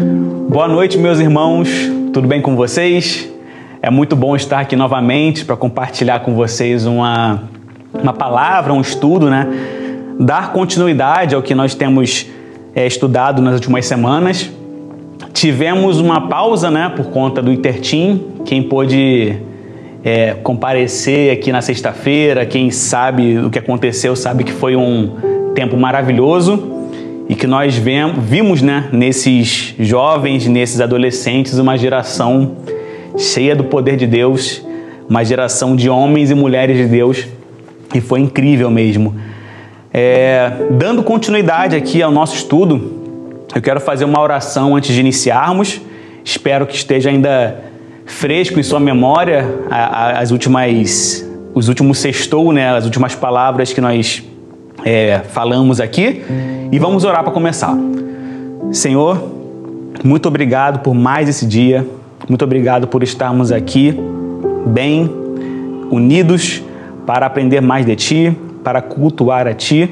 Boa noite, meus irmãos. Tudo bem com vocês? É muito bom estar aqui novamente para compartilhar com vocês uma, uma palavra, um estudo, né? Dar continuidade ao que nós temos é, estudado nas últimas semanas. Tivemos uma pausa, né, por conta do Intertim. Quem pôde é, comparecer aqui na sexta-feira, quem sabe o que aconteceu, sabe que foi um tempo maravilhoso e que nós vimos né, nesses jovens, nesses adolescentes, uma geração cheia do poder de Deus, uma geração de homens e mulheres de Deus, e foi incrível mesmo. É, dando continuidade aqui ao nosso estudo, eu quero fazer uma oração antes de iniciarmos. Espero que esteja ainda fresco em sua memória as últimas, os últimos sextou, né, as últimas palavras que nós é, falamos aqui e vamos orar para começar. Senhor, muito obrigado por mais esse dia, muito obrigado por estarmos aqui bem unidos para aprender mais de Ti, para cultuar a Ti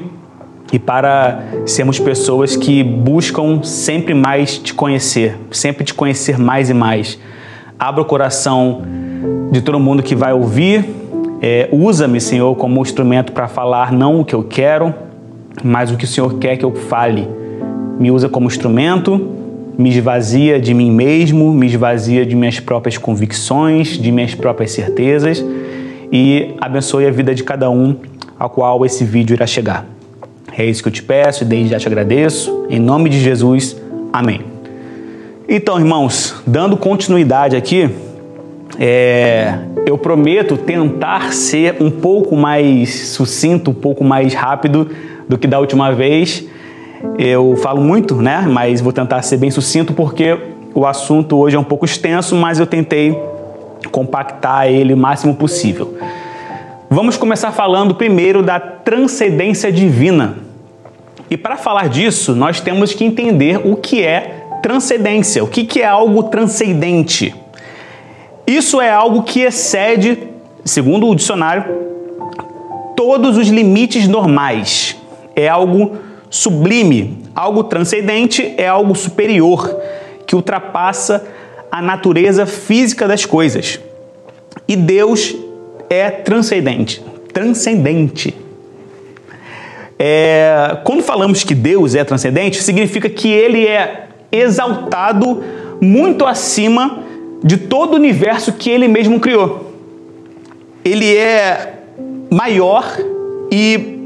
e para sermos pessoas que buscam sempre mais te conhecer, sempre te conhecer mais e mais. Abra o coração de todo mundo que vai ouvir é, Usa-me, Senhor, como instrumento para falar não o que eu quero, mas o que o Senhor quer que eu fale. Me usa como instrumento, me esvazia de mim mesmo, me esvazia de minhas próprias convicções, de minhas próprias certezas e abençoe a vida de cada um ao qual esse vídeo irá chegar. É isso que eu te peço e desde já te agradeço. Em nome de Jesus, amém. Então, irmãos, dando continuidade aqui, é, eu prometo tentar ser um pouco mais sucinto, um pouco mais rápido do que da última vez. Eu falo muito, né? Mas vou tentar ser bem sucinto porque o assunto hoje é um pouco extenso, mas eu tentei compactar ele o máximo possível. Vamos começar falando primeiro da transcendência divina. E para falar disso, nós temos que entender o que é transcendência, o que é algo transcendente. Isso é algo que excede, segundo o dicionário, todos os limites normais. É algo sublime, algo transcendente, é algo superior, que ultrapassa a natureza física das coisas. E Deus é transcendente. Transcendente. É, quando falamos que Deus é transcendente, significa que ele é exaltado muito acima de todo o universo que ele mesmo criou. Ele é maior e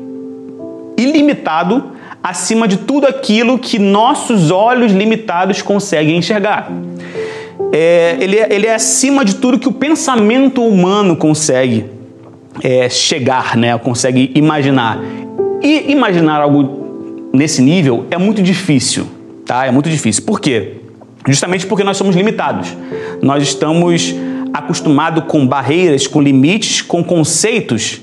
ilimitado acima de tudo aquilo que nossos olhos limitados conseguem enxergar. É, ele, é, ele é acima de tudo que o pensamento humano consegue é, chegar, né? consegue imaginar. E imaginar algo nesse nível é muito difícil, tá? É muito difícil. Por quê? Justamente porque nós somos limitados. Nós estamos acostumados com barreiras, com limites, com conceitos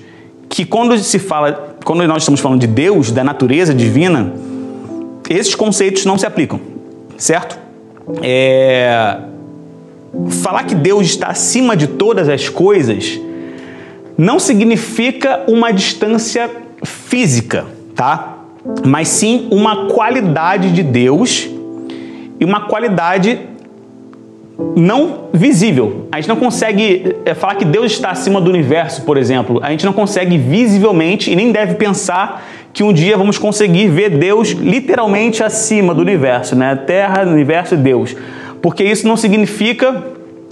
que quando se fala, quando nós estamos falando de Deus, da natureza divina, esses conceitos não se aplicam, certo? É... Falar que Deus está acima de todas as coisas não significa uma distância física, tá? Mas sim uma qualidade de Deus e uma qualidade não visível. A gente não consegue é, falar que Deus está acima do universo, por exemplo. A gente não consegue visivelmente e nem deve pensar que um dia vamos conseguir ver Deus literalmente acima do universo, né? Terra, universo e Deus. Porque isso não significa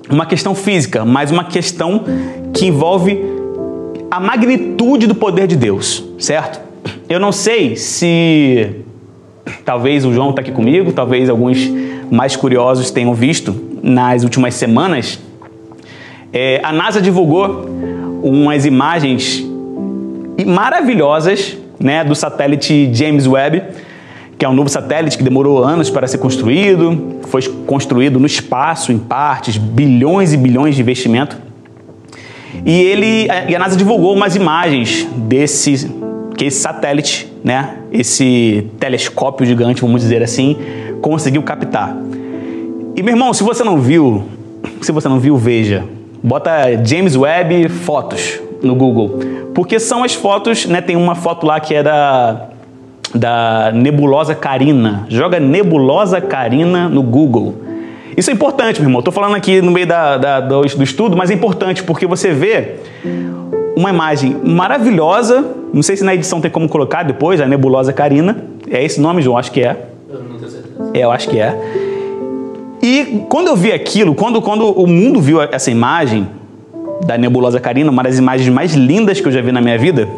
uma questão física, mas uma questão que envolve a magnitude do poder de Deus, certo? Eu não sei se talvez o João está aqui comigo, talvez alguns mais curiosos tenham visto nas últimas semanas, é, a NASA divulgou umas imagens maravilhosas né, do satélite James Webb, que é um novo satélite que demorou anos para ser construído, foi construído no espaço, em partes, bilhões e bilhões de investimento. E ele, a NASA divulgou umas imagens desse que esse satélite, né, esse telescópio gigante, vamos dizer assim, conseguiu captar. E meu irmão, se você não viu, se você não viu, veja. Bota James Webb fotos no Google, porque são as fotos, né? Tem uma foto lá que é da da nebulosa Carina. Joga nebulosa Carina no Google. Isso é importante, meu irmão. Estou falando aqui no meio da, da, do, do estudo, mas é importante porque você vê uma imagem maravilhosa. Não sei se na edição tem como colocar depois, a nebulosa Carina. É esse nome, João? Acho que é. Eu não tenho certeza. É, eu acho que é. E quando eu vi aquilo, quando, quando o mundo viu essa imagem da nebulosa Carina, uma das imagens mais lindas que eu já vi na minha vida,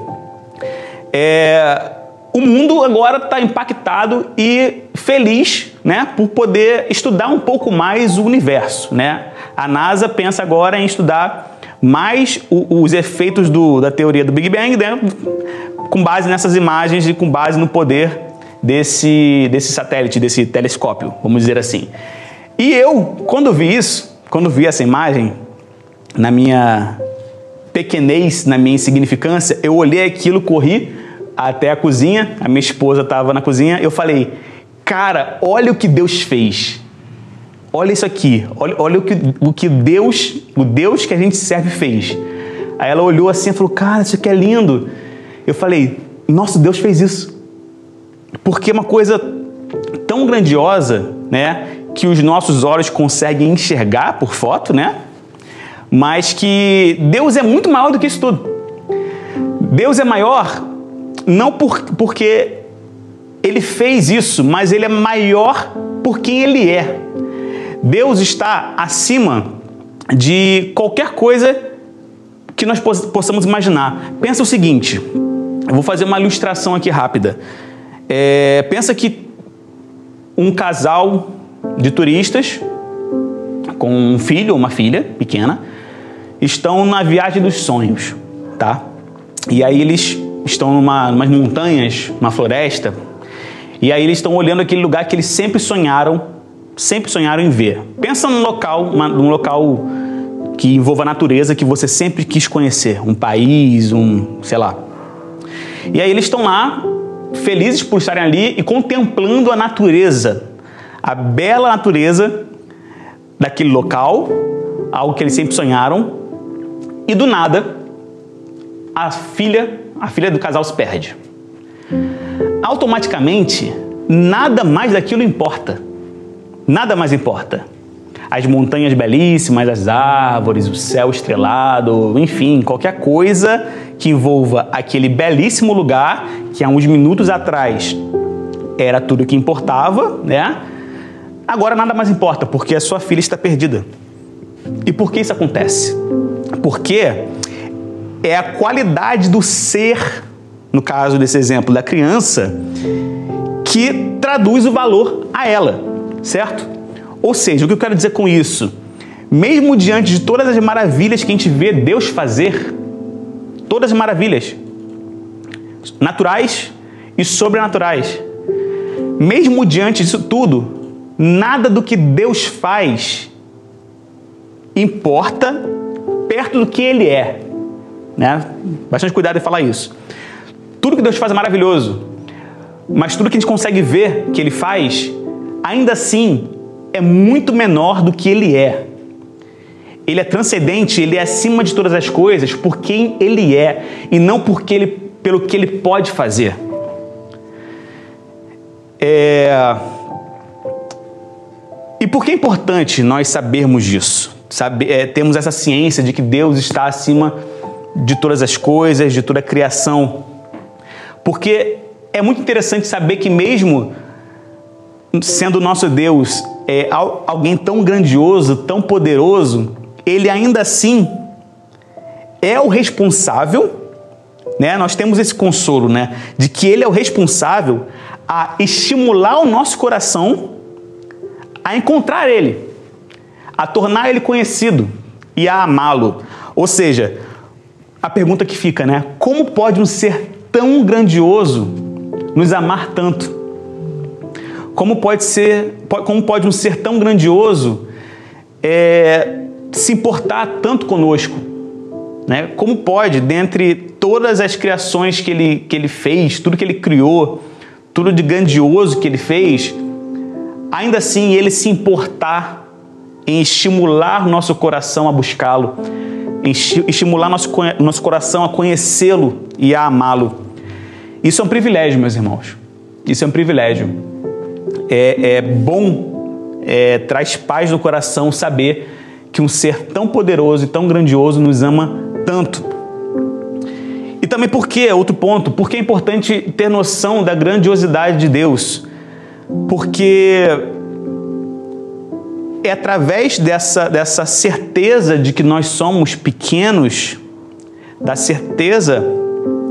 é, o mundo agora está impactado e feliz né, por poder estudar um pouco mais o universo. Né? A NASA pensa agora em estudar mais o, os efeitos do, da teoria do Big Bang né, com base nessas imagens e com base no poder desse, desse satélite, desse telescópio, vamos dizer assim. E eu, quando vi isso, quando vi essa imagem, na minha pequenez, na minha insignificância, eu olhei aquilo, corri até a cozinha, a minha esposa estava na cozinha, eu falei, cara, olha o que Deus fez. Olha isso aqui, olha, olha o, que, o que Deus, o Deus que a gente serve fez. Aí ela olhou assim e falou, cara, isso aqui é lindo. Eu falei, nossa, Deus fez isso. Porque é uma coisa tão grandiosa, né, que os nossos olhos conseguem enxergar por foto, né? Mas que Deus é muito maior do que isso tudo. Deus é maior não por, porque ele fez isso, mas ele é maior por quem ele é. Deus está acima de qualquer coisa que nós possamos imaginar. Pensa o seguinte, eu vou fazer uma ilustração aqui rápida. É, pensa que um casal de turistas com um filho ou uma filha pequena estão na viagem dos sonhos, tá? E aí eles estão numa umas montanhas, uma floresta, e aí eles estão olhando aquele lugar que eles sempre sonharam, sempre sonharam em ver. Pensa num local, uma, num local que envolva a natureza que você sempre quis conhecer, um país, um, sei lá. E aí eles estão lá, felizes por estarem ali e contemplando a natureza, a bela natureza daquele local, algo que eles sempre sonharam, e do nada a filha, a filha do casal se perde. Automaticamente, nada mais daquilo importa. Nada mais importa. As montanhas belíssimas, as árvores, o céu estrelado, enfim, qualquer coisa que envolva aquele belíssimo lugar que há uns minutos atrás era tudo que importava, né? Agora nada mais importa, porque a sua filha está perdida. E por que isso acontece? Porque é a qualidade do ser, no caso desse exemplo da criança, que traduz o valor a ela, certo? Ou seja, o que eu quero dizer com isso? Mesmo diante de todas as maravilhas que a gente vê Deus fazer, todas as maravilhas, naturais e sobrenaturais, mesmo diante disso tudo, nada do que Deus faz importa perto do que Ele é. Né? Bastante cuidado em falar isso. Tudo que Deus faz é maravilhoso, mas tudo que a gente consegue ver que Ele faz, ainda assim, é muito menor do que Ele é. Ele é transcendente, Ele é acima de todas as coisas por quem Ele é e não porque ele, pelo que Ele pode fazer. É... E por que é importante nós sabermos disso? Saber, é, temos essa ciência de que Deus está acima de todas as coisas, de toda a criação. Porque é muito interessante saber que, mesmo sendo nosso Deus é, alguém tão grandioso, tão poderoso, ele ainda assim é o responsável, né? Nós temos esse consolo, né? De que ele é o responsável a estimular o nosso coração a encontrar Ele, a tornar Ele conhecido e a amá-lo. Ou seja, a pergunta que fica, né? Como pode um ser tão grandioso nos amar tanto? Como pode ser, como pode um ser tão grandioso é, se importar tanto conosco? Né? Como pode, dentre todas as criações que ele, que ele fez, tudo que ele criou, tudo de grandioso que ele fez, ainda assim ele se importar em estimular nosso coração a buscá-lo, em estimular nosso, nosso coração a conhecê-lo e a amá-lo. Isso é um privilégio, meus irmãos. Isso é um privilégio. É, é bom, é, traz paz no coração saber que um ser tão poderoso e tão grandioso nos ama tanto. E também porque, outro ponto, porque é importante ter noção da grandiosidade de Deus. Porque é através dessa, dessa certeza de que nós somos pequenos, da certeza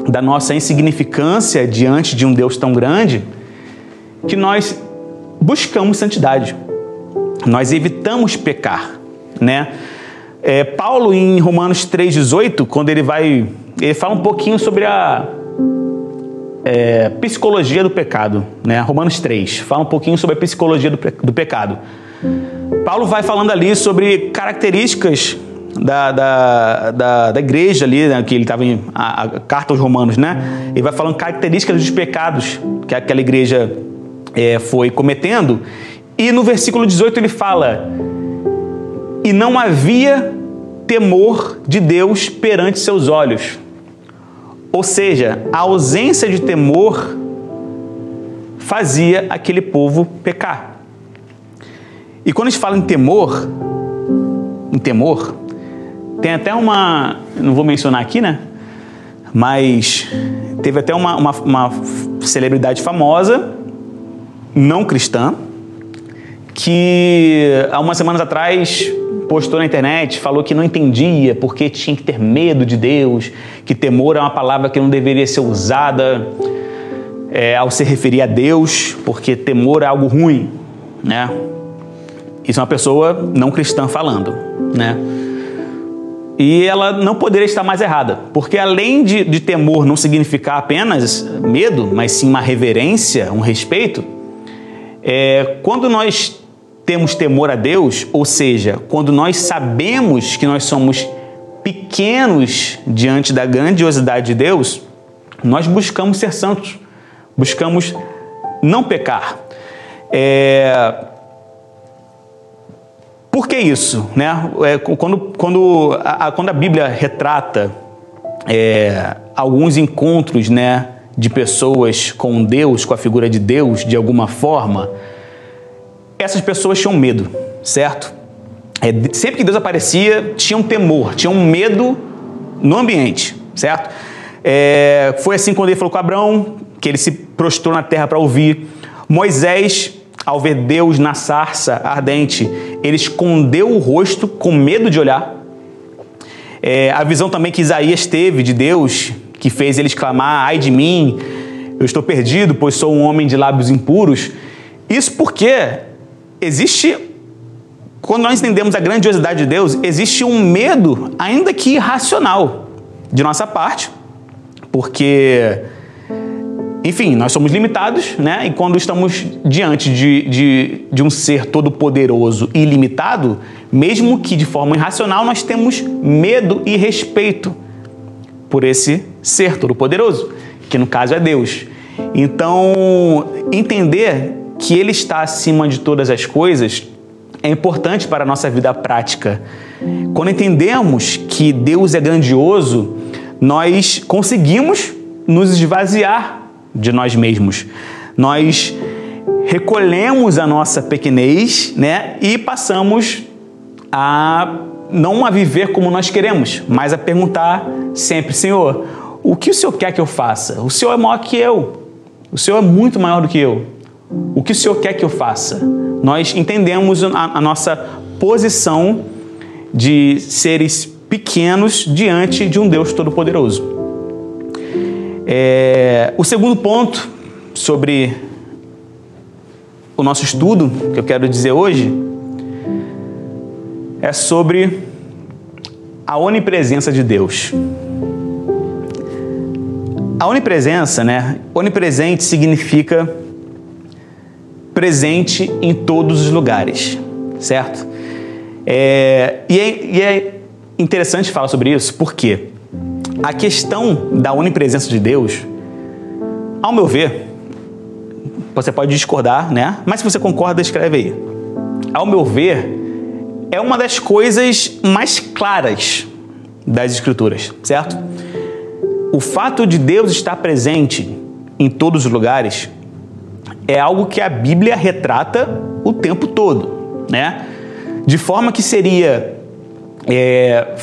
da nossa insignificância diante de um Deus tão grande, que nós buscamos santidade. Nós evitamos pecar, né? É, Paulo em Romanos 3:18, quando ele vai, ele fala um pouquinho sobre a é, psicologia do pecado, né? Romanos 3 fala um pouquinho sobre a psicologia do, do pecado. Paulo vai falando ali sobre características da, da, da, da igreja ali, né, que ele estava em a, a, carta aos romanos, né? Ele vai falando características dos pecados que aquela igreja é, foi cometendo. E no versículo 18 ele fala: E não havia temor de Deus perante seus olhos. Ou seja, a ausência de temor fazia aquele povo pecar. E quando a gente fala em temor, em temor, tem até uma, não vou mencionar aqui, né? Mas teve até uma, uma, uma celebridade famosa, não cristã, que há umas semanas atrás postou na internet, falou que não entendia porque tinha que ter medo de Deus, que temor é uma palavra que não deveria ser usada é, ao se referir a Deus, porque temor é algo ruim, né? Isso é uma pessoa não cristã falando, né? E ela não poderia estar mais errada, porque além de, de temor não significar apenas medo, mas sim uma reverência, um respeito, é, quando nós temos temor a Deus, ou seja, quando nós sabemos que nós somos pequenos diante da grandiosidade de Deus, nós buscamos ser santos, buscamos não pecar. É, por que isso? Né? É, quando, quando, a, quando a Bíblia retrata é, alguns encontros né, de pessoas com Deus, com a figura de Deus, de alguma forma, essas pessoas tinham medo, certo? É, sempre que Deus aparecia, tinha um temor, tinha um medo no ambiente, certo? É, foi assim quando ele falou com Abraão, que ele se prostrou na terra para ouvir. Moisés ao ver Deus na sarça ardente, ele escondeu o rosto com medo de olhar. É, a visão também que Isaías teve de Deus, que fez ele exclamar: Ai de mim, eu estou perdido, pois sou um homem de lábios impuros. Isso porque existe, quando nós entendemos a grandiosidade de Deus, existe um medo, ainda que irracional, de nossa parte, porque enfim, nós somos limitados, né? E quando estamos diante de, de, de um ser todo-poderoso e ilimitado, mesmo que de forma irracional, nós temos medo e respeito por esse ser todo-poderoso, que no caso é Deus. Então, entender que Ele está acima de todas as coisas é importante para a nossa vida prática. Quando entendemos que Deus é grandioso, nós conseguimos nos esvaziar de nós mesmos. Nós recolhemos a nossa pequenez, né, e passamos a não a viver como nós queremos, mas a perguntar sempre, Senhor, o que o Senhor quer que eu faça? O Senhor é maior que eu. O Senhor é muito maior do que eu. O que o Senhor quer que eu faça? Nós entendemos a, a nossa posição de seres pequenos diante de um Deus todo-poderoso. É, o segundo ponto sobre o nosso estudo, que eu quero dizer hoje, é sobre a onipresença de Deus. A onipresença, né? Onipresente significa presente em todos os lugares, certo? É, e, é, e é interessante falar sobre isso, por quê? a questão da onipresença de Deus, ao meu ver, você pode discordar, né? Mas se você concorda, escreve aí. Ao meu ver, é uma das coisas mais claras das Escrituras, certo? O fato de Deus estar presente em todos os lugares é algo que a Bíblia retrata o tempo todo, né? De forma que seria é,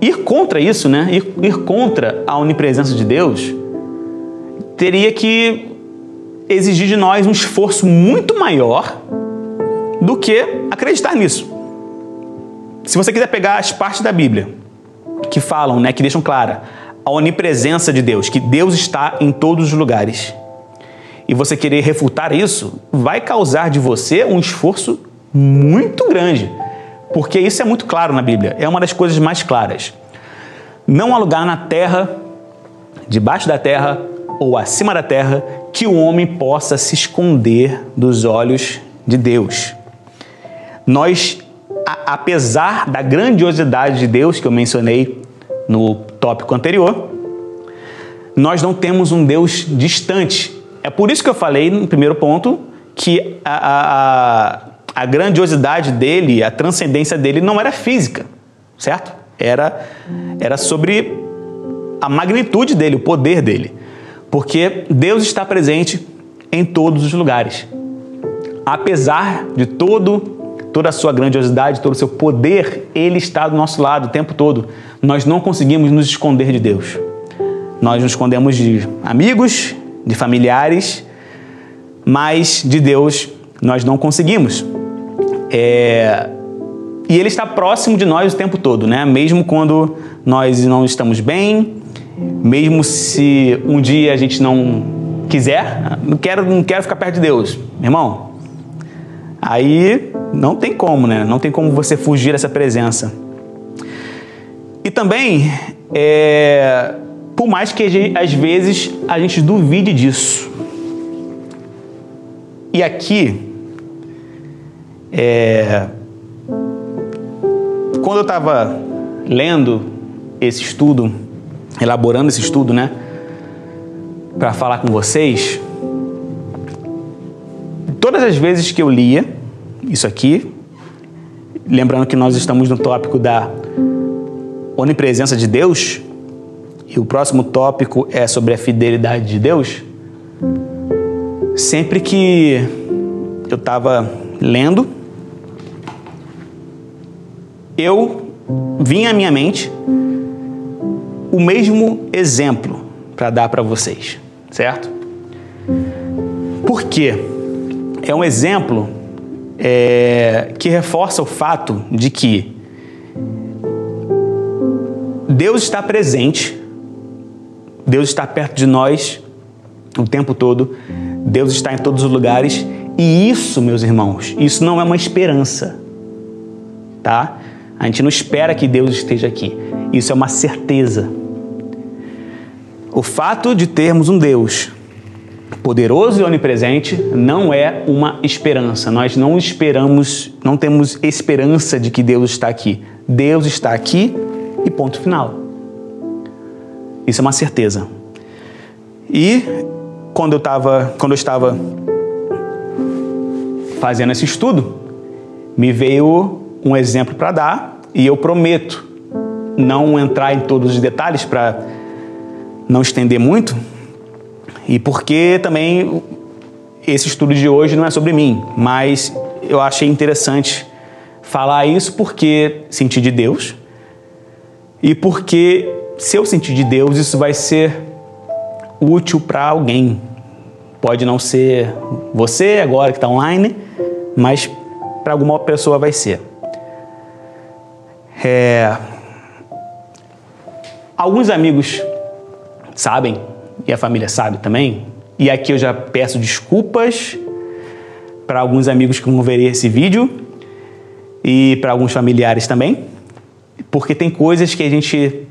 ir contra isso, né? Ir, ir contra a onipresença de Deus, teria que exigir de nós um esforço muito maior do que acreditar nisso. Se você quiser pegar as partes da Bíblia que falam, né, que deixam clara a onipresença de Deus, que Deus está em todos os lugares, e você querer refutar isso, vai causar de você um esforço muito grande, porque isso é muito claro na Bíblia, é uma das coisas mais claras. Não há lugar na terra, debaixo da terra ou acima da terra que o homem possa se esconder dos olhos de Deus. Nós, a, apesar da grandiosidade de Deus que eu mencionei no tópico anterior, nós não temos um Deus distante. É por isso que eu falei no primeiro ponto que a, a, a grandiosidade dele, a transcendência dele não era física, certo? Era, era sobre a magnitude dele, o poder dele. Porque Deus está presente em todos os lugares. Apesar de todo toda a sua grandiosidade, todo o seu poder, ele está do nosso lado o tempo todo. Nós não conseguimos nos esconder de Deus. Nós nos escondemos de amigos, de familiares, mas de Deus nós não conseguimos. É... E Ele está próximo de nós o tempo todo, né? Mesmo quando nós não estamos bem, mesmo se um dia a gente não quiser, não quero, não quero ficar perto de Deus, irmão. Aí não tem como, né? Não tem como você fugir dessa presença. E também, é, por mais que às vezes a gente duvide disso. E aqui, é, quando eu estava lendo esse estudo, elaborando esse estudo, né, para falar com vocês, todas as vezes que eu lia isso aqui, lembrando que nós estamos no tópico da onipresença de Deus, e o próximo tópico é sobre a fidelidade de Deus, sempre que eu estava lendo, eu vinha à minha mente o mesmo exemplo para dar para vocês, certo? Por quê? É um exemplo é, que reforça o fato de que Deus está presente Deus está perto de nós o tempo todo. Deus está em todos os lugares. E isso, meus irmãos, isso não é uma esperança, tá? A gente não espera que Deus esteja aqui. Isso é uma certeza. O fato de termos um Deus poderoso e onipresente não é uma esperança. Nós não esperamos, não temos esperança de que Deus está aqui. Deus está aqui e ponto final. Isso é uma certeza. E quando eu, tava, quando eu estava fazendo esse estudo, me veio um exemplo para dar e eu prometo não entrar em todos os detalhes para não estender muito. E porque também esse estudo de hoje não é sobre mim, mas eu achei interessante falar isso porque senti de Deus e porque se eu sentir de Deus, isso vai ser útil para alguém. Pode não ser você agora que está online, mas para alguma pessoa vai ser. É... Alguns amigos sabem, e a família sabe também, e aqui eu já peço desculpas para alguns amigos que vão ver esse vídeo e para alguns familiares também, porque tem coisas que a gente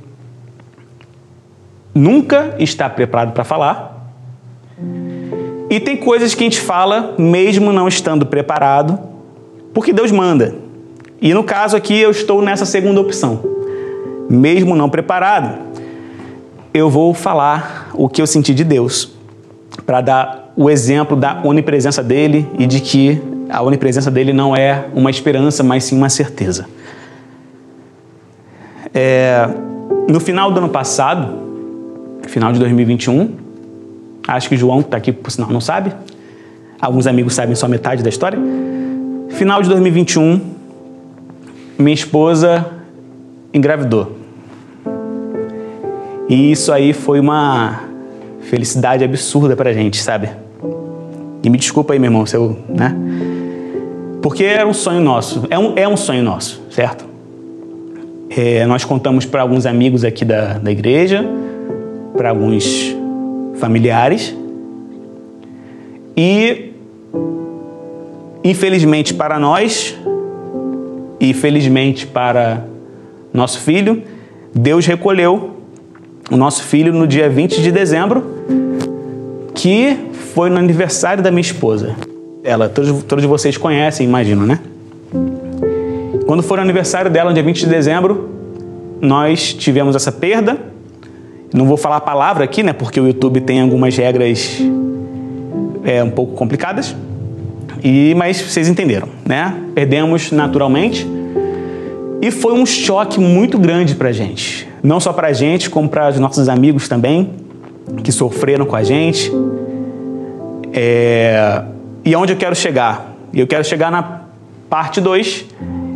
nunca está preparado para falar. E tem coisas que a gente fala mesmo não estando preparado, porque Deus manda. E no caso aqui eu estou nessa segunda opção. Mesmo não preparado, eu vou falar o que eu senti de Deus, para dar o exemplo da onipresença dele e de que a onipresença dele não é uma esperança, mas sim uma certeza. É, no final do ano passado, final de 2021. Acho que João, que está aqui, por sinal, não sabe. Alguns amigos sabem só metade da história. Final de 2021, minha esposa engravidou. E isso aí foi uma felicidade absurda pra gente, sabe? E me desculpa aí, meu irmão, se eu, né? Porque era um sonho nosso, é um, é um sonho nosso, certo? É, nós contamos para alguns amigos aqui da, da igreja, para alguns familiares, e infelizmente para nós, e felizmente para nosso filho, Deus recolheu o nosso filho no dia 20 de dezembro, que foi no aniversário da minha esposa. Ela, todos, todos vocês conhecem, imagino, né? Quando foi o aniversário dela, no dia 20 de dezembro, nós tivemos essa perda. Não vou falar a palavra aqui, né? Porque o YouTube tem algumas regras é, um pouco complicadas. E, mas vocês entenderam, né? Perdemos naturalmente. E foi um choque muito grande pra gente. Não só pra gente, como para os nossos amigos também, que sofreram com a gente. É... E aonde eu quero chegar? Eu quero chegar na parte 2.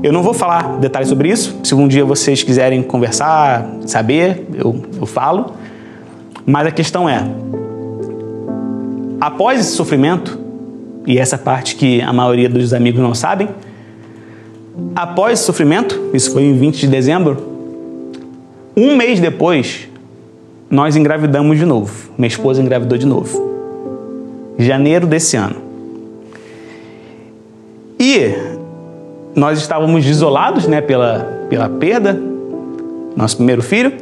Eu não vou falar detalhes sobre isso. Se um dia vocês quiserem conversar, saber, eu, eu falo. Mas a questão é: após esse sofrimento, e essa parte que a maioria dos amigos não sabem, após esse sofrimento, isso foi em 20 de dezembro, um mês depois, nós engravidamos de novo. Minha esposa engravidou de novo. Janeiro desse ano. E nós estávamos isolados né, pela, pela perda, nosso primeiro filho.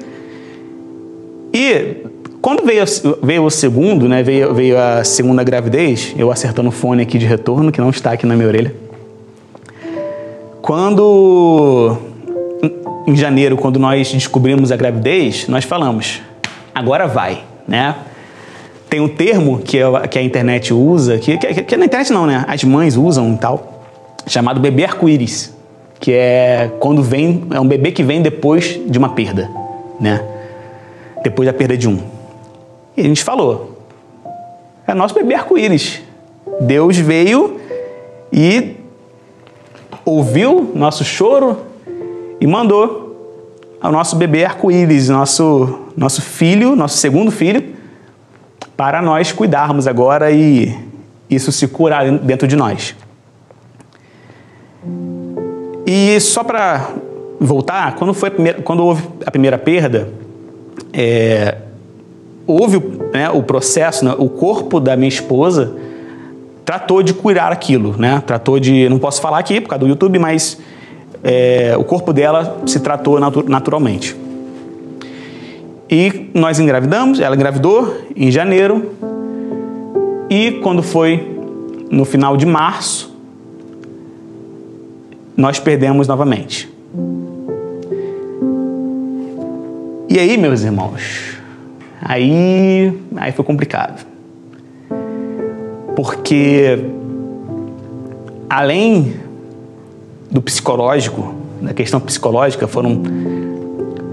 E quando veio, veio o segundo, né, veio, veio a segunda gravidez, eu acertando o fone aqui de retorno, que não está aqui na minha orelha. Quando, em janeiro, quando nós descobrimos a gravidez, nós falamos, agora vai, né? Tem um termo que, que a internet usa, que, que, que na internet não, né? As mães usam e tal, chamado bebê arco-íris, que é quando vem, é um bebê que vem depois de uma perda, né? Depois da perda de um. E a gente falou, é nosso bebê arco-íris. Deus veio e ouviu nosso choro e mandou o nosso bebê arco-íris, nosso, nosso filho, nosso segundo filho, para nós cuidarmos agora e isso se curar dentro de nós. E só para voltar, quando, foi primeira, quando houve a primeira perda, é, houve né, o processo, né, o corpo da minha esposa tratou de curar aquilo, né? Tratou de, não posso falar aqui por causa do YouTube, mas é, o corpo dela se tratou natu naturalmente. E nós engravidamos, ela engravidou em janeiro, e quando foi no final de março, nós perdemos novamente. E aí, meus irmãos, aí, aí foi complicado. Porque além do psicológico, da questão psicológica, foram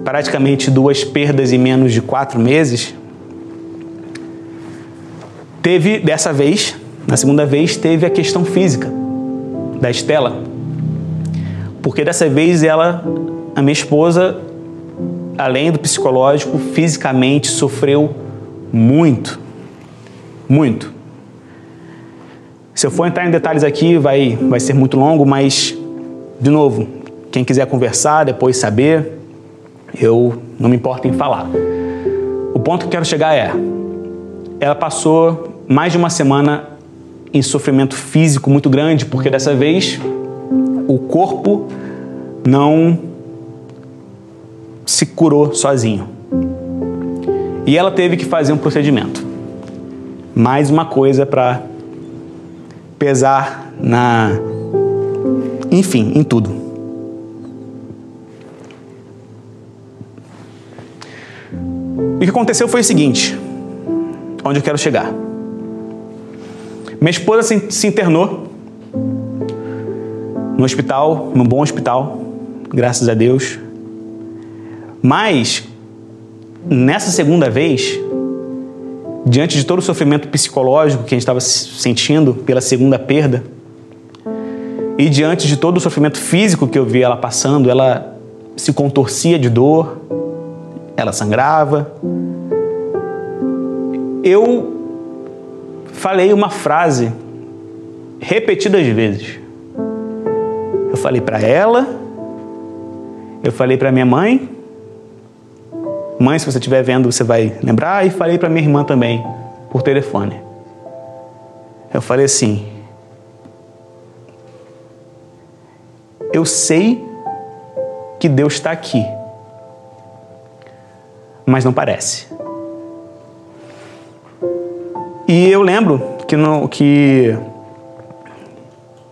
praticamente duas perdas em menos de quatro meses. Teve, dessa vez, na segunda vez, teve a questão física da Estela. Porque dessa vez ela, a minha esposa, além do psicológico, fisicamente sofreu muito. Muito. Se eu for entrar em detalhes aqui, vai, vai ser muito longo, mas, de novo, quem quiser conversar, depois saber, eu não me importo em falar. O ponto que eu quero chegar é: ela passou mais de uma semana em sofrimento físico muito grande, porque dessa vez o corpo não se curou sozinho. E ela teve que fazer um procedimento. Mais uma coisa para pesar na. Enfim, em tudo. O que aconteceu foi o seguinte: onde eu quero chegar. Minha esposa se internou no hospital, num bom hospital, graças a Deus. Mas, nessa segunda vez, diante de todo o sofrimento psicológico que a gente estava sentindo pela segunda perda, e diante de todo o sofrimento físico que eu vi ela passando, ela se contorcia de dor, ela sangrava. Eu falei uma frase repetidas vezes. Eu falei para ela, eu falei para minha mãe, mãe, se você estiver vendo, você vai lembrar, e falei para minha irmã também, por telefone. Eu falei assim: Eu sei que Deus está aqui, mas não parece. E eu lembro que, no, que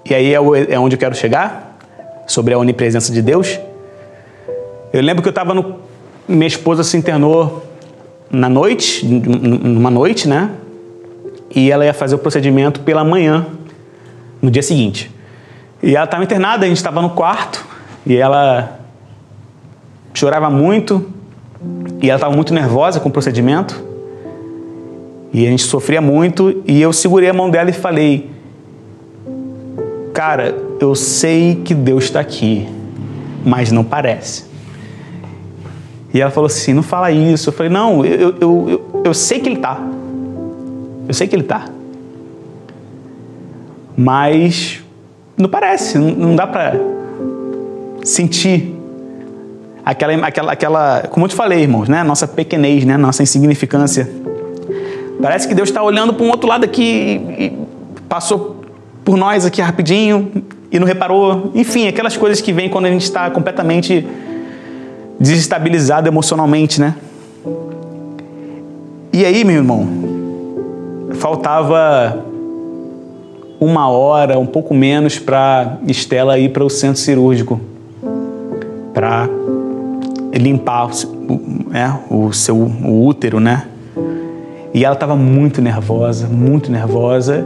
e aí é, é onde eu quero chegar, sobre a onipresença de Deus. Eu lembro que eu estava no. Minha esposa se internou na noite, numa noite, né? E ela ia fazer o procedimento pela manhã, no dia seguinte. E ela estava internada, a gente estava no quarto, e ela chorava muito, e ela estava muito nervosa com o procedimento, e a gente sofria muito, e eu segurei a mão dela e falei: Cara, eu sei que Deus está aqui, mas não parece. E ela falou assim: Não fala isso. Eu falei: Não, eu, eu, eu, eu sei que Ele está. Eu sei que Ele está. Mas não parece, não, não dá para sentir aquela, aquela, aquela, como eu te falei, irmãos, né? Nossa pequenez, né? Nossa insignificância. Parece que Deus está olhando para um outro lado aqui e passou por nós aqui rapidinho e não reparou. Enfim, aquelas coisas que vêm quando a gente está completamente desestabilizado emocionalmente, né? E aí, meu irmão, faltava uma hora, um pouco menos, para Estela ir para o centro cirúrgico para limpar é, o seu o útero, né? E ela estava muito nervosa, muito nervosa.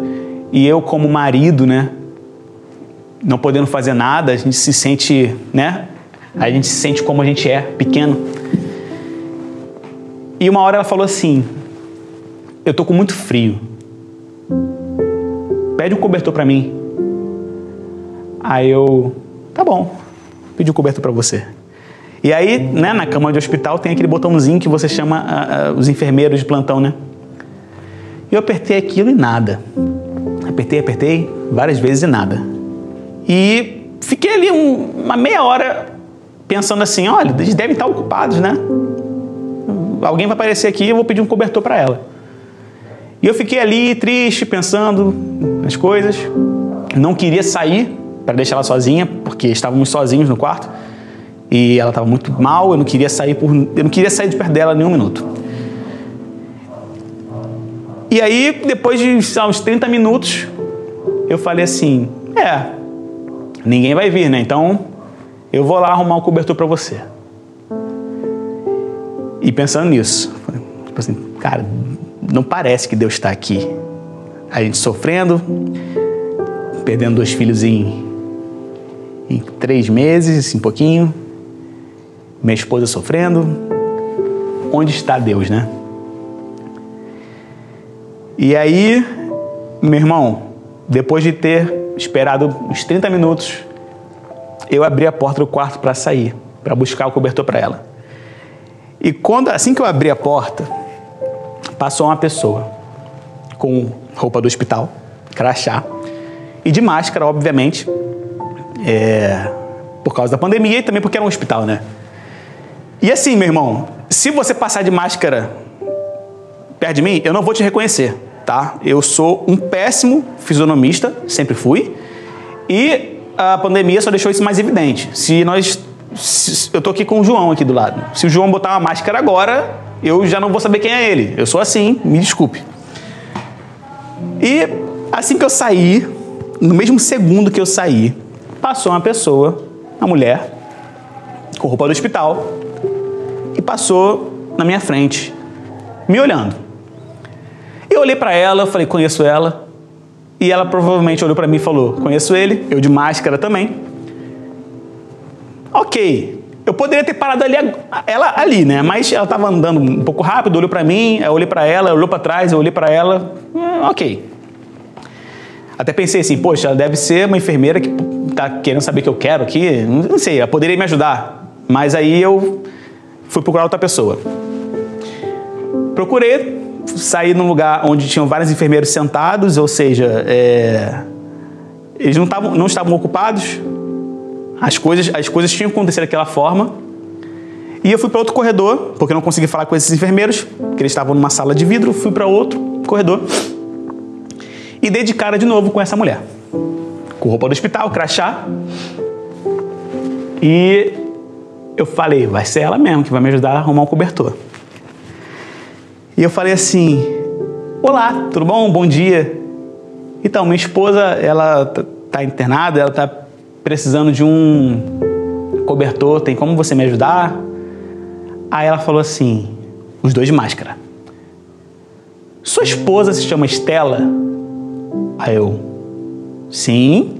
E eu, como marido, né, não podendo fazer nada, a gente se sente, né? A gente se sente como a gente é, pequeno. E uma hora ela falou assim: Eu tô com muito frio. Pede um cobertor para mim. Aí eu, tá bom, pedi um cobertor para você. E aí, né, na cama de hospital tem aquele botãozinho que você chama uh, uh, os enfermeiros de plantão, né? Eu apertei aquilo e nada. Apertei, apertei várias vezes e nada. E fiquei ali um, uma meia hora pensando assim: olha, eles devem estar ocupados, né? Alguém vai aparecer aqui eu vou pedir um cobertor para ela. E eu fiquei ali triste, pensando nas coisas. Não queria sair para deixar ela sozinha, porque estávamos sozinhos no quarto. E ela estava muito mal, eu não queria sair por, eu não queria sair de perto dela nem um minuto. E aí, depois de uns 30 minutos, eu falei assim: é, ninguém vai vir, né? Então eu vou lá arrumar um cobertor para você. E pensando nisso, tipo assim, cara, não parece que Deus está aqui. A gente sofrendo, perdendo dois filhos em, em três meses, um pouquinho. Minha esposa sofrendo. Onde está Deus, né? E aí, meu irmão, depois de ter esperado uns 30 minutos, eu abri a porta do quarto para sair, para buscar o cobertor para ela. E quando assim que eu abri a porta, passou uma pessoa com roupa do hospital, crachá e de máscara, obviamente, é, por causa da pandemia e também porque era um hospital, né? E assim, meu irmão, se você passar de máscara perto de mim, eu não vou te reconhecer tá? Eu sou um péssimo fisionomista, sempre fui, e a pandemia só deixou isso mais evidente. Se nós. Se, eu tô aqui com o João aqui do lado. Se o João botar uma máscara agora, eu já não vou saber quem é ele. Eu sou assim, me desculpe. E assim que eu saí, no mesmo segundo que eu saí, passou uma pessoa, uma mulher, com roupa do hospital, e passou na minha frente, me olhando. Eu olhei para ela, falei, conheço ela. E ela provavelmente olhou para mim e falou, conheço ele, eu de máscara também. Ok, Eu poderia ter parado ali, ela ali, né? Mas ela estava andando um pouco rápido, olhou para mim, eu olhei para ela, olhou para trás, eu olhei para ela. Hum, ok. Até pensei assim, poxa, ela deve ser uma enfermeira que tá querendo saber o que eu quero aqui. Não sei, ela poderia me ajudar. Mas aí eu fui procurar outra pessoa. Procurei, saí num lugar onde tinham vários enfermeiros sentados, ou seja, é, eles não, tavam, não estavam ocupados, as coisas, as coisas tinham acontecido daquela forma. E eu fui para outro corredor, porque eu não consegui falar com esses enfermeiros, porque eles estavam numa sala de vidro, fui para outro corredor e dei de cara de novo com essa mulher. Com roupa do hospital, crachá. E eu falei, vai ser ela mesmo que vai me ajudar a arrumar um cobertor. E eu falei assim: Olá, tudo bom? Bom dia. Então, minha esposa, ela tá internada, ela tá precisando de um cobertor, tem como você me ajudar? Aí ela falou assim, os dois de máscara. Sua esposa se chama Estela? Aí eu, sim.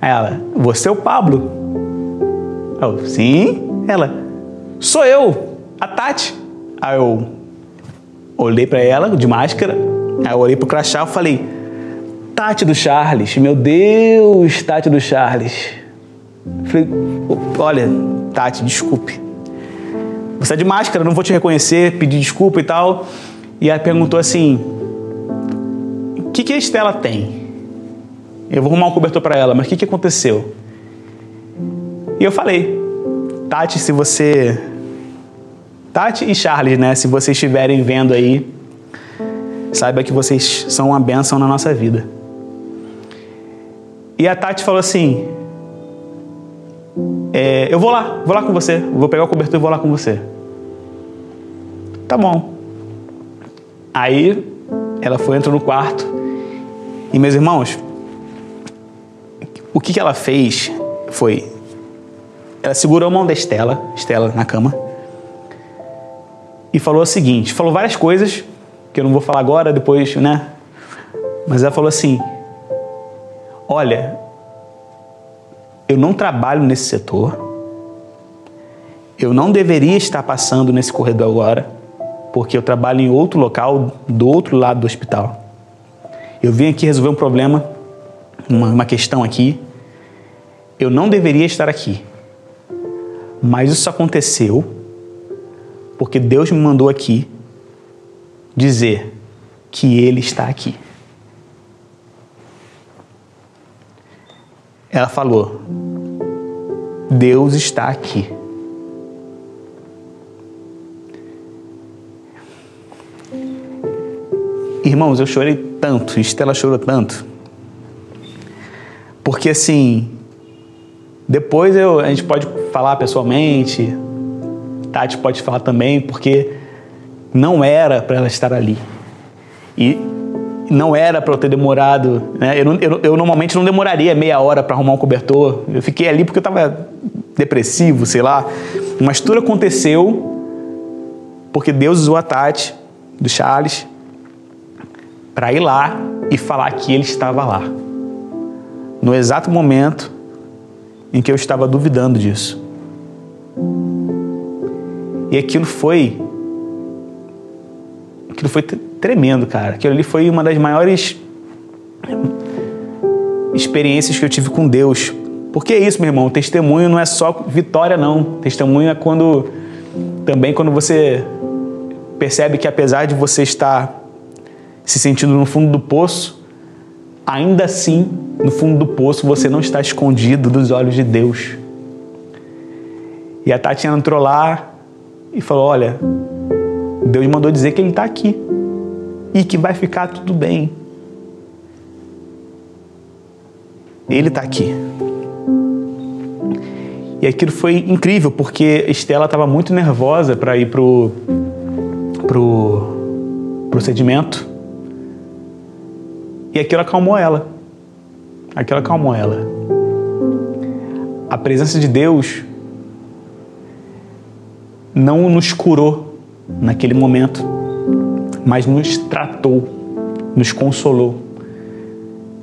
Aí ela, você é o Pablo? Eu, sim. Ela, sou eu, a Tati. Aí eu olhei para ela de máscara, aí eu olhei pro crachá e falei, Tati do Charles, meu Deus, Tati do Charles. Falei, olha, Tati, desculpe. Você é de máscara, não vou te reconhecer, pedir desculpa e tal. E ela perguntou assim: o que, que a Estela tem? Eu vou arrumar um cobertor para ela, mas o que, que aconteceu? E eu falei: Tati, se você. Tati e Charles, né? Se vocês estiverem vendo aí, saiba que vocês são uma bênção na nossa vida. E a Tati falou assim: é, Eu vou lá, vou lá com você. Vou pegar o cobertor e vou lá com você. Tá bom. Aí ela foi, entrou no quarto. E meus irmãos, o que, que ela fez foi. Ela segurou a mão da Estela, Estela na cama, e falou o seguinte: falou várias coisas, que eu não vou falar agora, depois, né? Mas ela falou assim: olha, eu não trabalho nesse setor, eu não deveria estar passando nesse corredor agora, porque eu trabalho em outro local, do outro lado do hospital. Eu vim aqui resolver um problema, uma, uma questão aqui. Eu não deveria estar aqui. Mas isso aconteceu porque Deus me mandou aqui dizer que Ele está aqui. Ela falou: Deus está aqui. Irmãos, eu chorei tanto, Estela chorou tanto. Porque assim, depois eu, a gente pode falar pessoalmente, Tati pode falar também, porque não era para ela estar ali. E não era para eu ter demorado. Né? Eu, eu, eu, normalmente não demoraria meia hora para arrumar um cobertor. Eu fiquei ali porque eu estava depressivo, sei lá. Mas tudo aconteceu porque Deus usou a Tati, do Charles, para ir lá e falar que ele estava lá. No exato momento em que eu estava duvidando disso. E aquilo foi. Aquilo foi tremendo, cara. Aquilo ali foi uma das maiores experiências que eu tive com Deus. Porque é isso, meu irmão. Testemunho não é só vitória, não. Testemunho é quando também quando você percebe que apesar de você estar se sentindo no fundo do poço, ainda assim, no fundo do poço, você não está escondido dos olhos de Deus. E a Tatiana entrou lá e falou: Olha, Deus mandou dizer que Ele está aqui e que vai ficar tudo bem. Ele está aqui. E aquilo foi incrível, porque Estela estava muito nervosa para ir pro, pro procedimento. E aquilo acalmou ela. Aquilo acalmou ela. A presença de Deus não nos curou naquele momento mas nos tratou, nos consolou.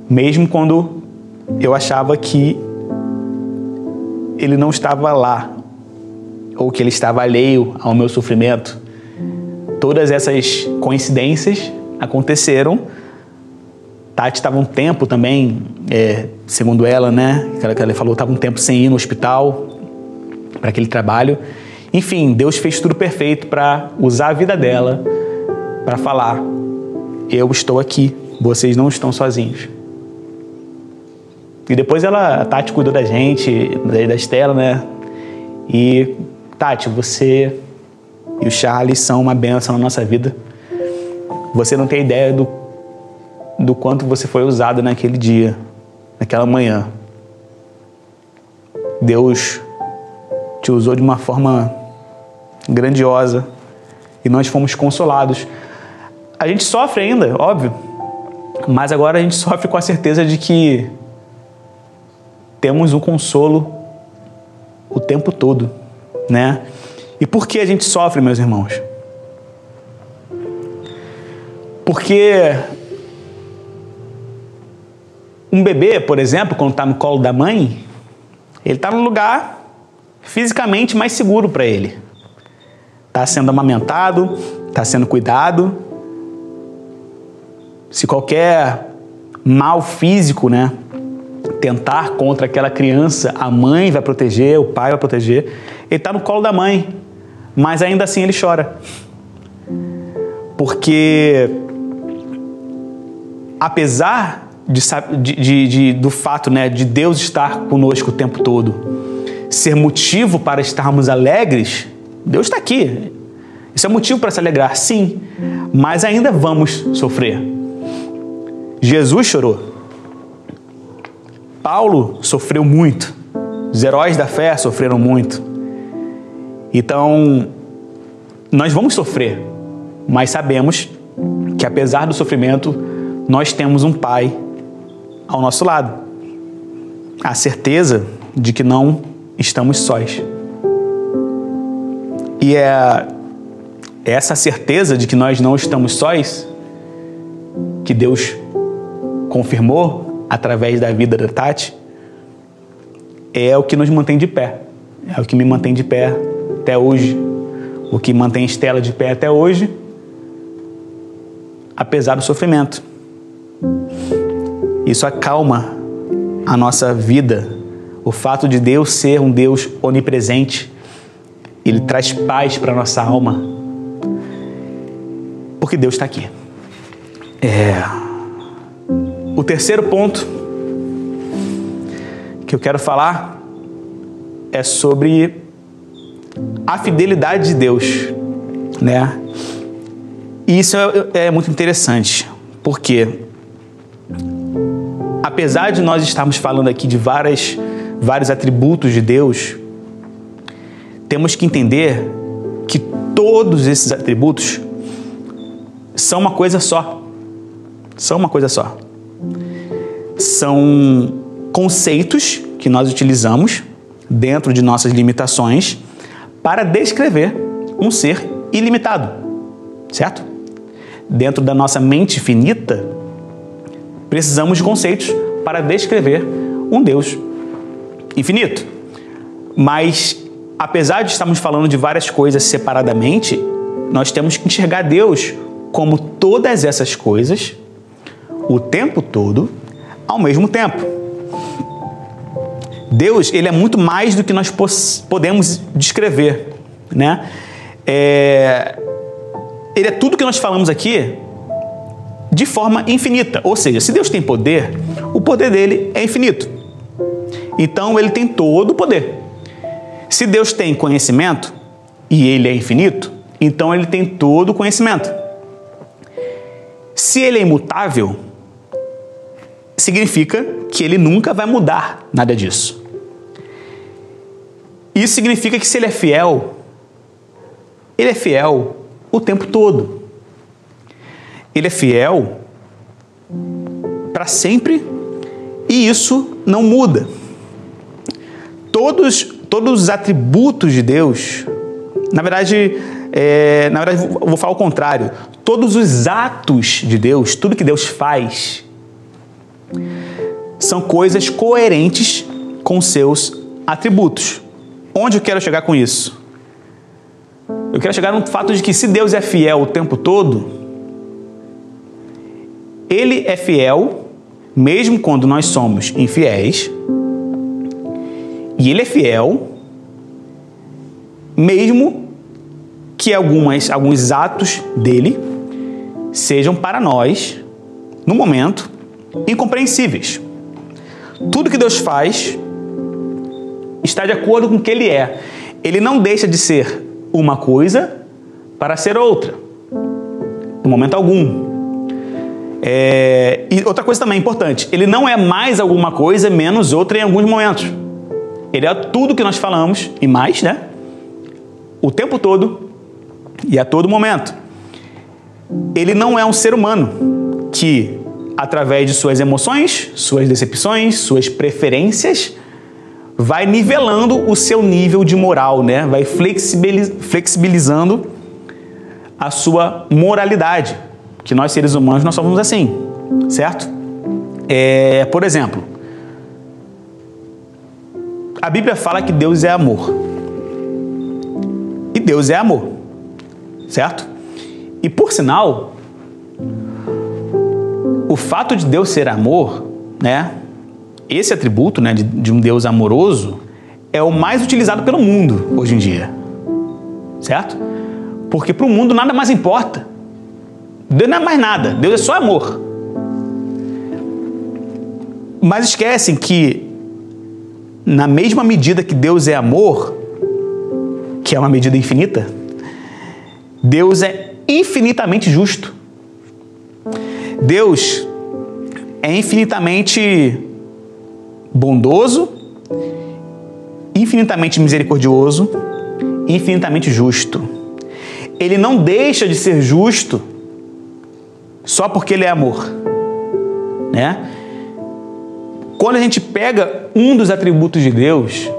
Mesmo quando eu achava que ele não estava lá ou que ele estava alheio ao meu sofrimento. Todas essas coincidências aconteceram. Tati estava um tempo também, é, segundo ela, né? Que ela falou, estava um tempo sem ir no hospital para aquele trabalho. Enfim, Deus fez tudo perfeito para usar a vida dela para falar: eu estou aqui, vocês não estão sozinhos. E depois ela, a Tati cuidou da gente, da Estela, né? E Tati, você e o Charles são uma benção na nossa vida. Você não tem ideia do, do quanto você foi usado naquele dia, naquela manhã. Deus te usou de uma forma grandiosa e nós fomos consolados. A gente sofre ainda, óbvio, mas agora a gente sofre com a certeza de que temos um consolo o tempo todo, né? E por que a gente sofre, meus irmãos? Porque um bebê, por exemplo, quando está no colo da mãe, ele está no lugar fisicamente mais seguro para ele. Está sendo amamentado, está sendo cuidado. Se qualquer mal físico, né, tentar contra aquela criança, a mãe vai proteger, o pai vai proteger. Ele está no colo da mãe, mas ainda assim ele chora. Porque, apesar de, de, de, do fato né, de Deus estar conosco o tempo todo, ser motivo para estarmos alegres, Deus está aqui. Isso é motivo para se alegrar, sim, mas ainda vamos sofrer. Jesus chorou. Paulo sofreu muito. Os heróis da fé sofreram muito. Então, nós vamos sofrer, mas sabemos que apesar do sofrimento, nós temos um Pai ao nosso lado. A certeza de que não estamos sós. E é essa certeza de que nós não estamos sós que Deus confirmou através da vida da Tati, é o que nos mantém de pé. É o que me mantém de pé até hoje. O que mantém Estela de pé até hoje, apesar do sofrimento. Isso acalma a nossa vida. O fato de Deus ser um Deus onipresente, ele traz paz para nossa alma. Porque Deus está aqui. É. O terceiro ponto que eu quero falar é sobre a fidelidade de Deus, né? E isso é, é muito interessante, porque apesar de nós estarmos falando aqui de várias, vários atributos de Deus, temos que entender que todos esses atributos são uma coisa só. São uma coisa só são conceitos que nós utilizamos dentro de nossas limitações para descrever um ser ilimitado, certo? Dentro da nossa mente finita, precisamos de conceitos para descrever um Deus infinito. Mas, apesar de estarmos falando de várias coisas separadamente, nós temos que enxergar Deus como todas essas coisas o tempo todo ao mesmo tempo. Deus, ele é muito mais do que nós podemos descrever, né? É... Ele é tudo que nós falamos aqui de forma infinita. Ou seja, se Deus tem poder, o poder dele é infinito. Então ele tem todo o poder. Se Deus tem conhecimento e ele é infinito, então ele tem todo o conhecimento. Se ele é imutável, significa que ele nunca vai mudar nada disso. Isso significa que se ele é fiel, ele é fiel o tempo todo. Ele é fiel para sempre e isso não muda. Todos, todos os atributos de Deus, na verdade, é, na verdade, vou falar o contrário. Todos os atos de Deus, tudo que Deus faz, são coisas coerentes com seus atributos. Onde eu quero chegar com isso? Eu quero chegar no fato de que se Deus é fiel o tempo todo, Ele é fiel mesmo quando nós somos infiéis, e Ele é fiel mesmo que algumas, alguns atos dele sejam para nós, no momento, incompreensíveis. Tudo que Deus faz está de acordo com o que Ele é. Ele não deixa de ser uma coisa para ser outra, no momento algum. É... E outra coisa também importante: Ele não é mais alguma coisa menos outra em alguns momentos. Ele é tudo que nós falamos e mais, né? O tempo todo e a todo momento. Ele não é um ser humano que através de suas emoções, suas decepções, suas preferências, vai nivelando o seu nível de moral, né? Vai flexibilizando a sua moralidade, que nós seres humanos nós somos assim, certo? É, por exemplo, a Bíblia fala que Deus é amor. E Deus é amor, certo? E por sinal, o fato de Deus ser amor, né? Esse atributo, né, de, de um Deus amoroso, é o mais utilizado pelo mundo hoje em dia, certo? Porque para o mundo nada mais importa. Deus não é mais nada. Deus é só amor. Mas esquecem que na mesma medida que Deus é amor, que é uma medida infinita, Deus é infinitamente justo. Deus é infinitamente bondoso, infinitamente misericordioso, infinitamente justo. Ele não deixa de ser justo só porque ele é amor, né? Quando a gente pega um dos atributos de Deus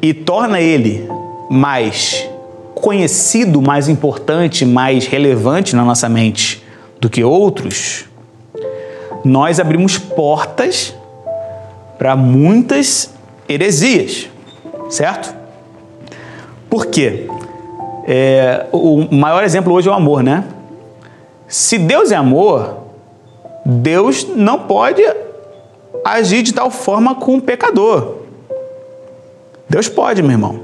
e torna ele mais conhecido, mais importante, mais relevante na nossa mente do que outros, nós abrimos portas para muitas heresias, certo? Por quê? É, o maior exemplo hoje é o amor, né? Se Deus é amor, Deus não pode agir de tal forma com o pecador. Deus pode, meu irmão.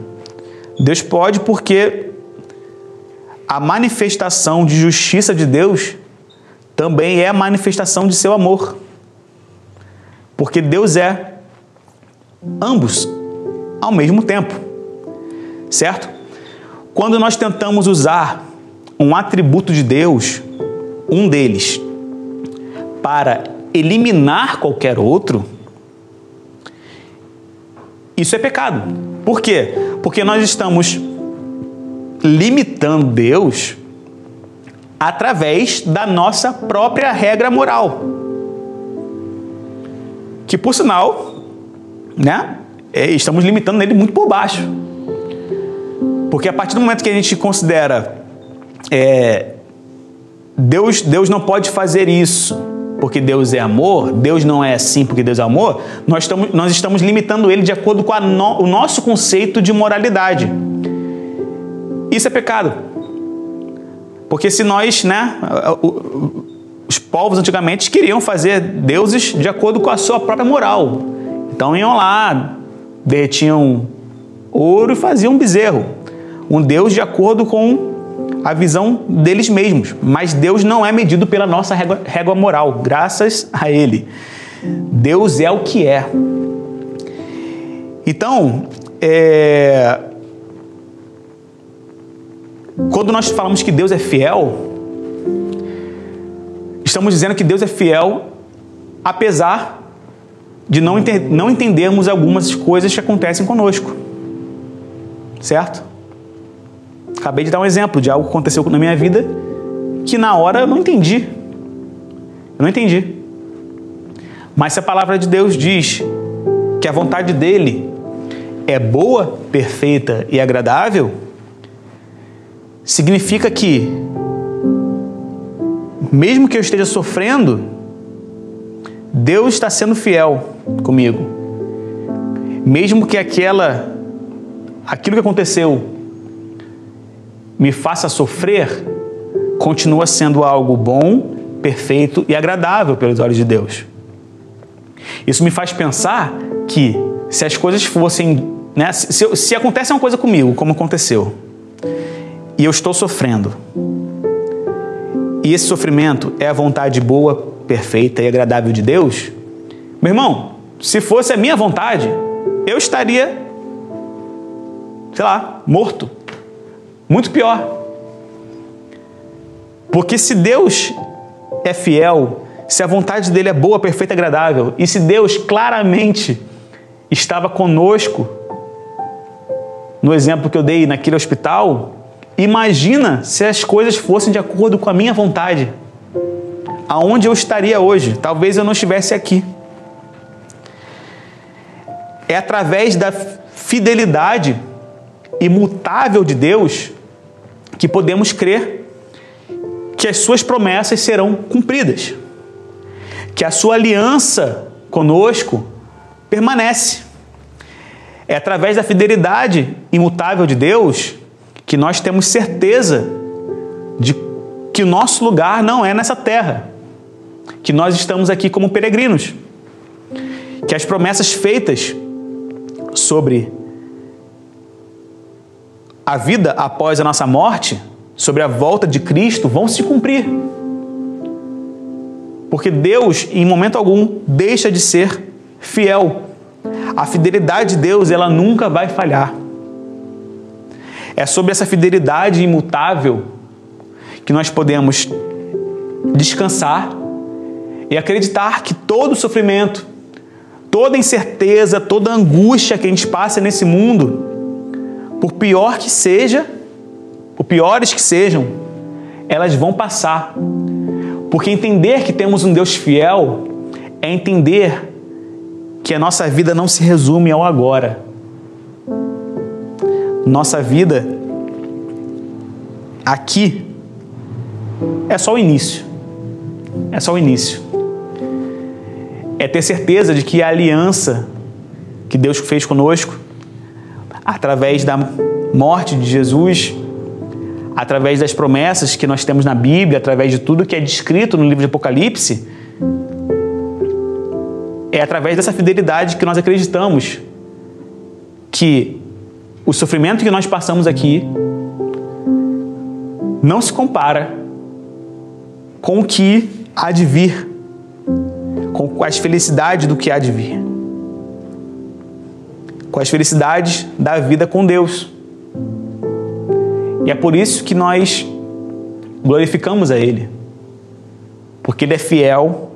Deus pode porque a manifestação de justiça de Deus também é a manifestação de seu amor. Porque Deus é ambos ao mesmo tempo. Certo? Quando nós tentamos usar um atributo de Deus, um deles, para eliminar qualquer outro, isso é pecado. Por quê? Porque nós estamos limitando Deus através da nossa própria regra moral. Que por sinal, né, é, estamos limitando ele muito por baixo. Porque a partir do momento que a gente considera é, Deus, Deus não pode fazer isso porque Deus é amor, Deus não é assim porque Deus é amor, nós estamos, nós estamos limitando ele de acordo com no, o nosso conceito de moralidade. Isso é pecado. Porque se nós, né, os povos antigamente queriam fazer deuses de acordo com a sua própria moral. Então iam lá, derretiam ouro e faziam um bezerro. Um deus de acordo com a visão deles mesmos. Mas Deus não é medido pela nossa régua, régua moral, graças a Ele. Deus é o que é. Então, é, quando nós falamos que Deus é fiel, estamos dizendo que Deus é fiel apesar de não, não entendermos algumas coisas que acontecem conosco. Certo? Acabei de dar um exemplo de algo que aconteceu na minha vida que na hora eu não entendi. Eu não entendi. Mas se a palavra de Deus diz que a vontade dele é boa, perfeita e agradável, significa que, mesmo que eu esteja sofrendo, Deus está sendo fiel comigo. Mesmo que aquela, aquilo que aconteceu me faça sofrer, continua sendo algo bom, perfeito e agradável pelos olhos de Deus. Isso me faz pensar que se as coisas fossem. Né, se, se acontece uma coisa comigo, como aconteceu, e eu estou sofrendo, e esse sofrimento é a vontade boa, perfeita e agradável de Deus, meu irmão, se fosse a minha vontade, eu estaria, sei lá, morto. Muito pior. Porque se Deus é fiel, se a vontade dele é boa, perfeita e agradável, e se Deus claramente estava conosco, no exemplo que eu dei naquele hospital, imagina se as coisas fossem de acordo com a minha vontade. Aonde eu estaria hoje? Talvez eu não estivesse aqui. É através da fidelidade imutável de Deus que podemos crer que as suas promessas serão cumpridas, que a sua aliança conosco permanece. É através da fidelidade imutável de Deus que nós temos certeza de que o nosso lugar não é nessa terra, que nós estamos aqui como peregrinos, que as promessas feitas sobre a vida após a nossa morte sobre a volta de Cristo vão se cumprir. Porque Deus, em momento algum, deixa de ser fiel. A fidelidade de Deus, ela nunca vai falhar. É sobre essa fidelidade imutável que nós podemos descansar e acreditar que todo sofrimento, toda incerteza, toda angústia que a gente passa nesse mundo, por pior que seja, por piores que sejam, elas vão passar. Porque entender que temos um Deus fiel é entender que a nossa vida não se resume ao agora. Nossa vida aqui é só o início. É só o início. É ter certeza de que a aliança que Deus fez conosco, através da morte de Jesus, através das promessas que nós temos na Bíblia, através de tudo que é descrito no livro de Apocalipse, é através dessa fidelidade que nós acreditamos que o sofrimento que nós passamos aqui não se compara com o que há de vir, com as felicidades do que há de vir, com as felicidades da vida com Deus. E é por isso que nós glorificamos a Ele. Porque Ele é fiel,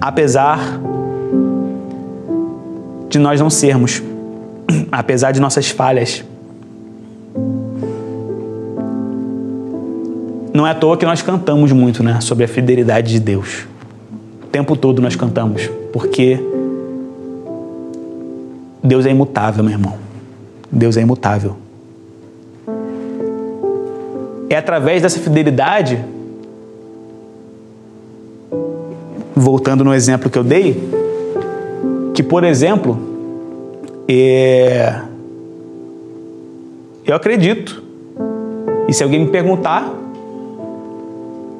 apesar de nós não sermos, apesar de nossas falhas. Não é à toa que nós cantamos muito né, sobre a fidelidade de Deus. O tempo todo nós cantamos, porque Deus é imutável, meu irmão. Deus é imutável. É através dessa fidelidade, voltando no exemplo que eu dei, que, por exemplo, é... eu acredito. E se alguém me perguntar,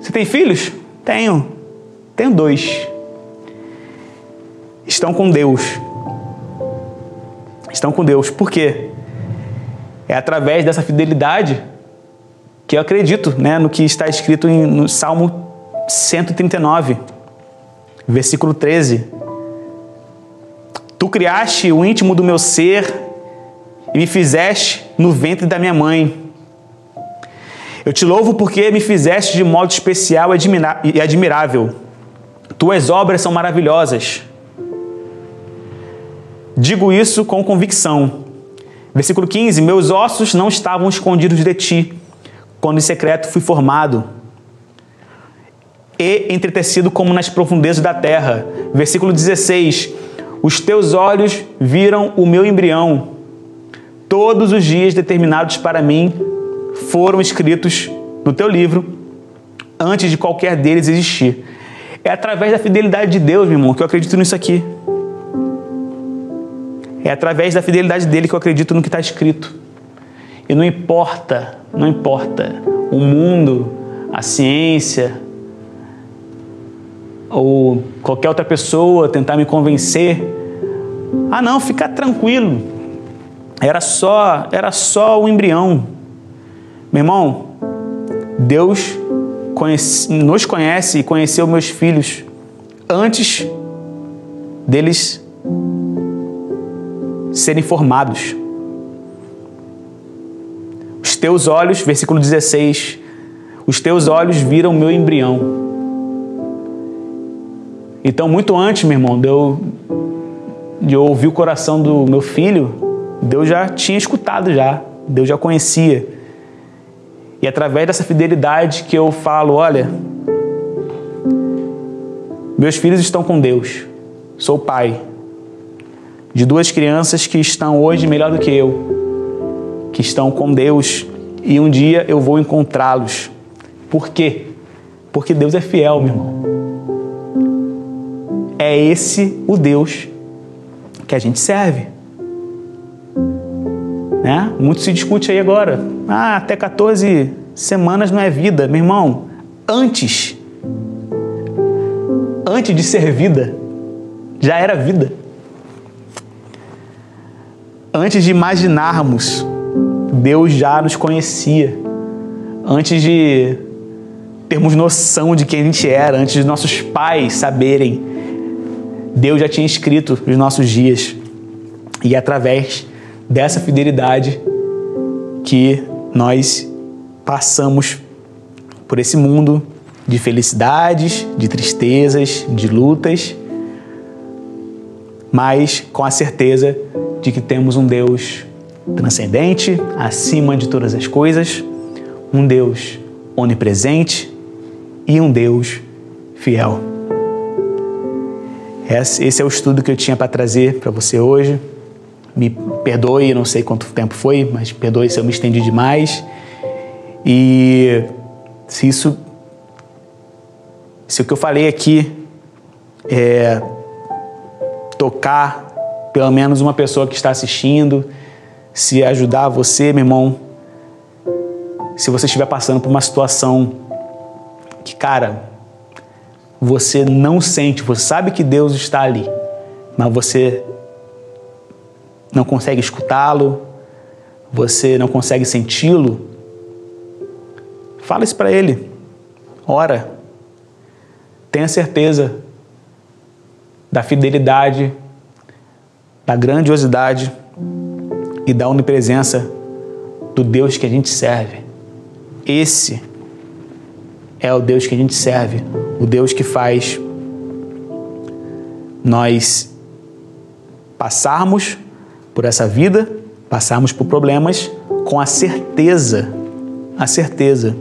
você tem filhos? Tenho. Tenho dois. Estão com Deus. Estão com Deus. Por quê? É através dessa fidelidade que eu acredito né, no que está escrito em, no Salmo 139, versículo 13. Tu criaste o íntimo do meu ser e me fizeste no ventre da minha mãe. Eu te louvo porque me fizeste de modo especial e admirável. Tuas obras são maravilhosas. Digo isso com convicção. Versículo 15: Meus ossos não estavam escondidos de ti quando em secreto fui formado e entretecido como nas profundezas da terra. Versículo 16: Os teus olhos viram o meu embrião. Todos os dias determinados para mim foram escritos no teu livro antes de qualquer deles existir. É através da fidelidade de Deus, meu irmão, que eu acredito nisso aqui. É através da fidelidade dele que eu acredito no que está escrito. E não importa, não importa o mundo, a ciência ou qualquer outra pessoa tentar me convencer. Ah, não, fica tranquilo. Era só, era só o embrião. Meu irmão, Deus conhece, nos conhece e conheceu meus filhos antes deles serem formados. Os teus olhos, versículo 16, os teus olhos viram meu embrião. Então, muito antes, meu irmão, de eu, de eu ouvir o coração do meu filho, Deus já tinha escutado já, Deus já conhecia. E através dessa fidelidade que eu falo, olha, meus filhos estão com Deus. Sou pai de duas crianças que estão hoje melhor do que eu, que estão com Deus e um dia eu vou encontrá-los. Por quê? Porque Deus é fiel, meu irmão. É esse o Deus que a gente serve. Né? Muito se discute aí agora. Ah, até 14 semanas não é vida. Meu irmão, antes antes de ser vida, já era vida. Antes de imaginarmos, Deus já nos conhecia. Antes de termos noção de quem a gente era, antes de nossos pais saberem, Deus já tinha escrito os nossos dias. E é através dessa fidelidade que nós passamos por esse mundo de felicidades, de tristezas, de lutas, mas com a certeza de que temos um Deus transcendente, acima de todas as coisas, um Deus onipresente e um Deus fiel. Esse é o estudo que eu tinha para trazer para você hoje. Me perdoe, não sei quanto tempo foi, mas perdoe se eu me estendi demais. E se isso se o que eu falei aqui é tocar pelo menos uma pessoa que está assistindo, se ajudar você, meu irmão, se você estiver passando por uma situação que, cara, você não sente, você sabe que Deus está ali, mas você não consegue escutá-lo, você não consegue senti-lo, fala isso para Ele, ora. Tenha certeza da fidelidade, da grandiosidade e da onipresença do Deus que a gente serve. Esse é o Deus que a gente serve, o Deus que faz nós passarmos por essa vida, passarmos por problemas com a certeza, a certeza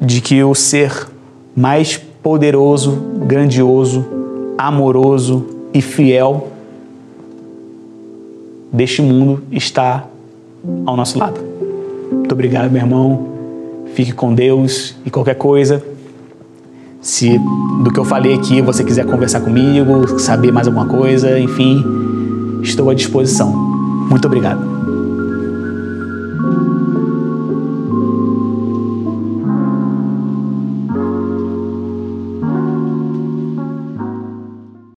de que o ser mais poderoso, grandioso, amoroso e fiel deste mundo está ao nosso lado. Muito obrigado, meu irmão. Fique com Deus e qualquer coisa. Se do que eu falei aqui você quiser conversar comigo, saber mais alguma coisa, enfim, estou à disposição. Muito obrigado.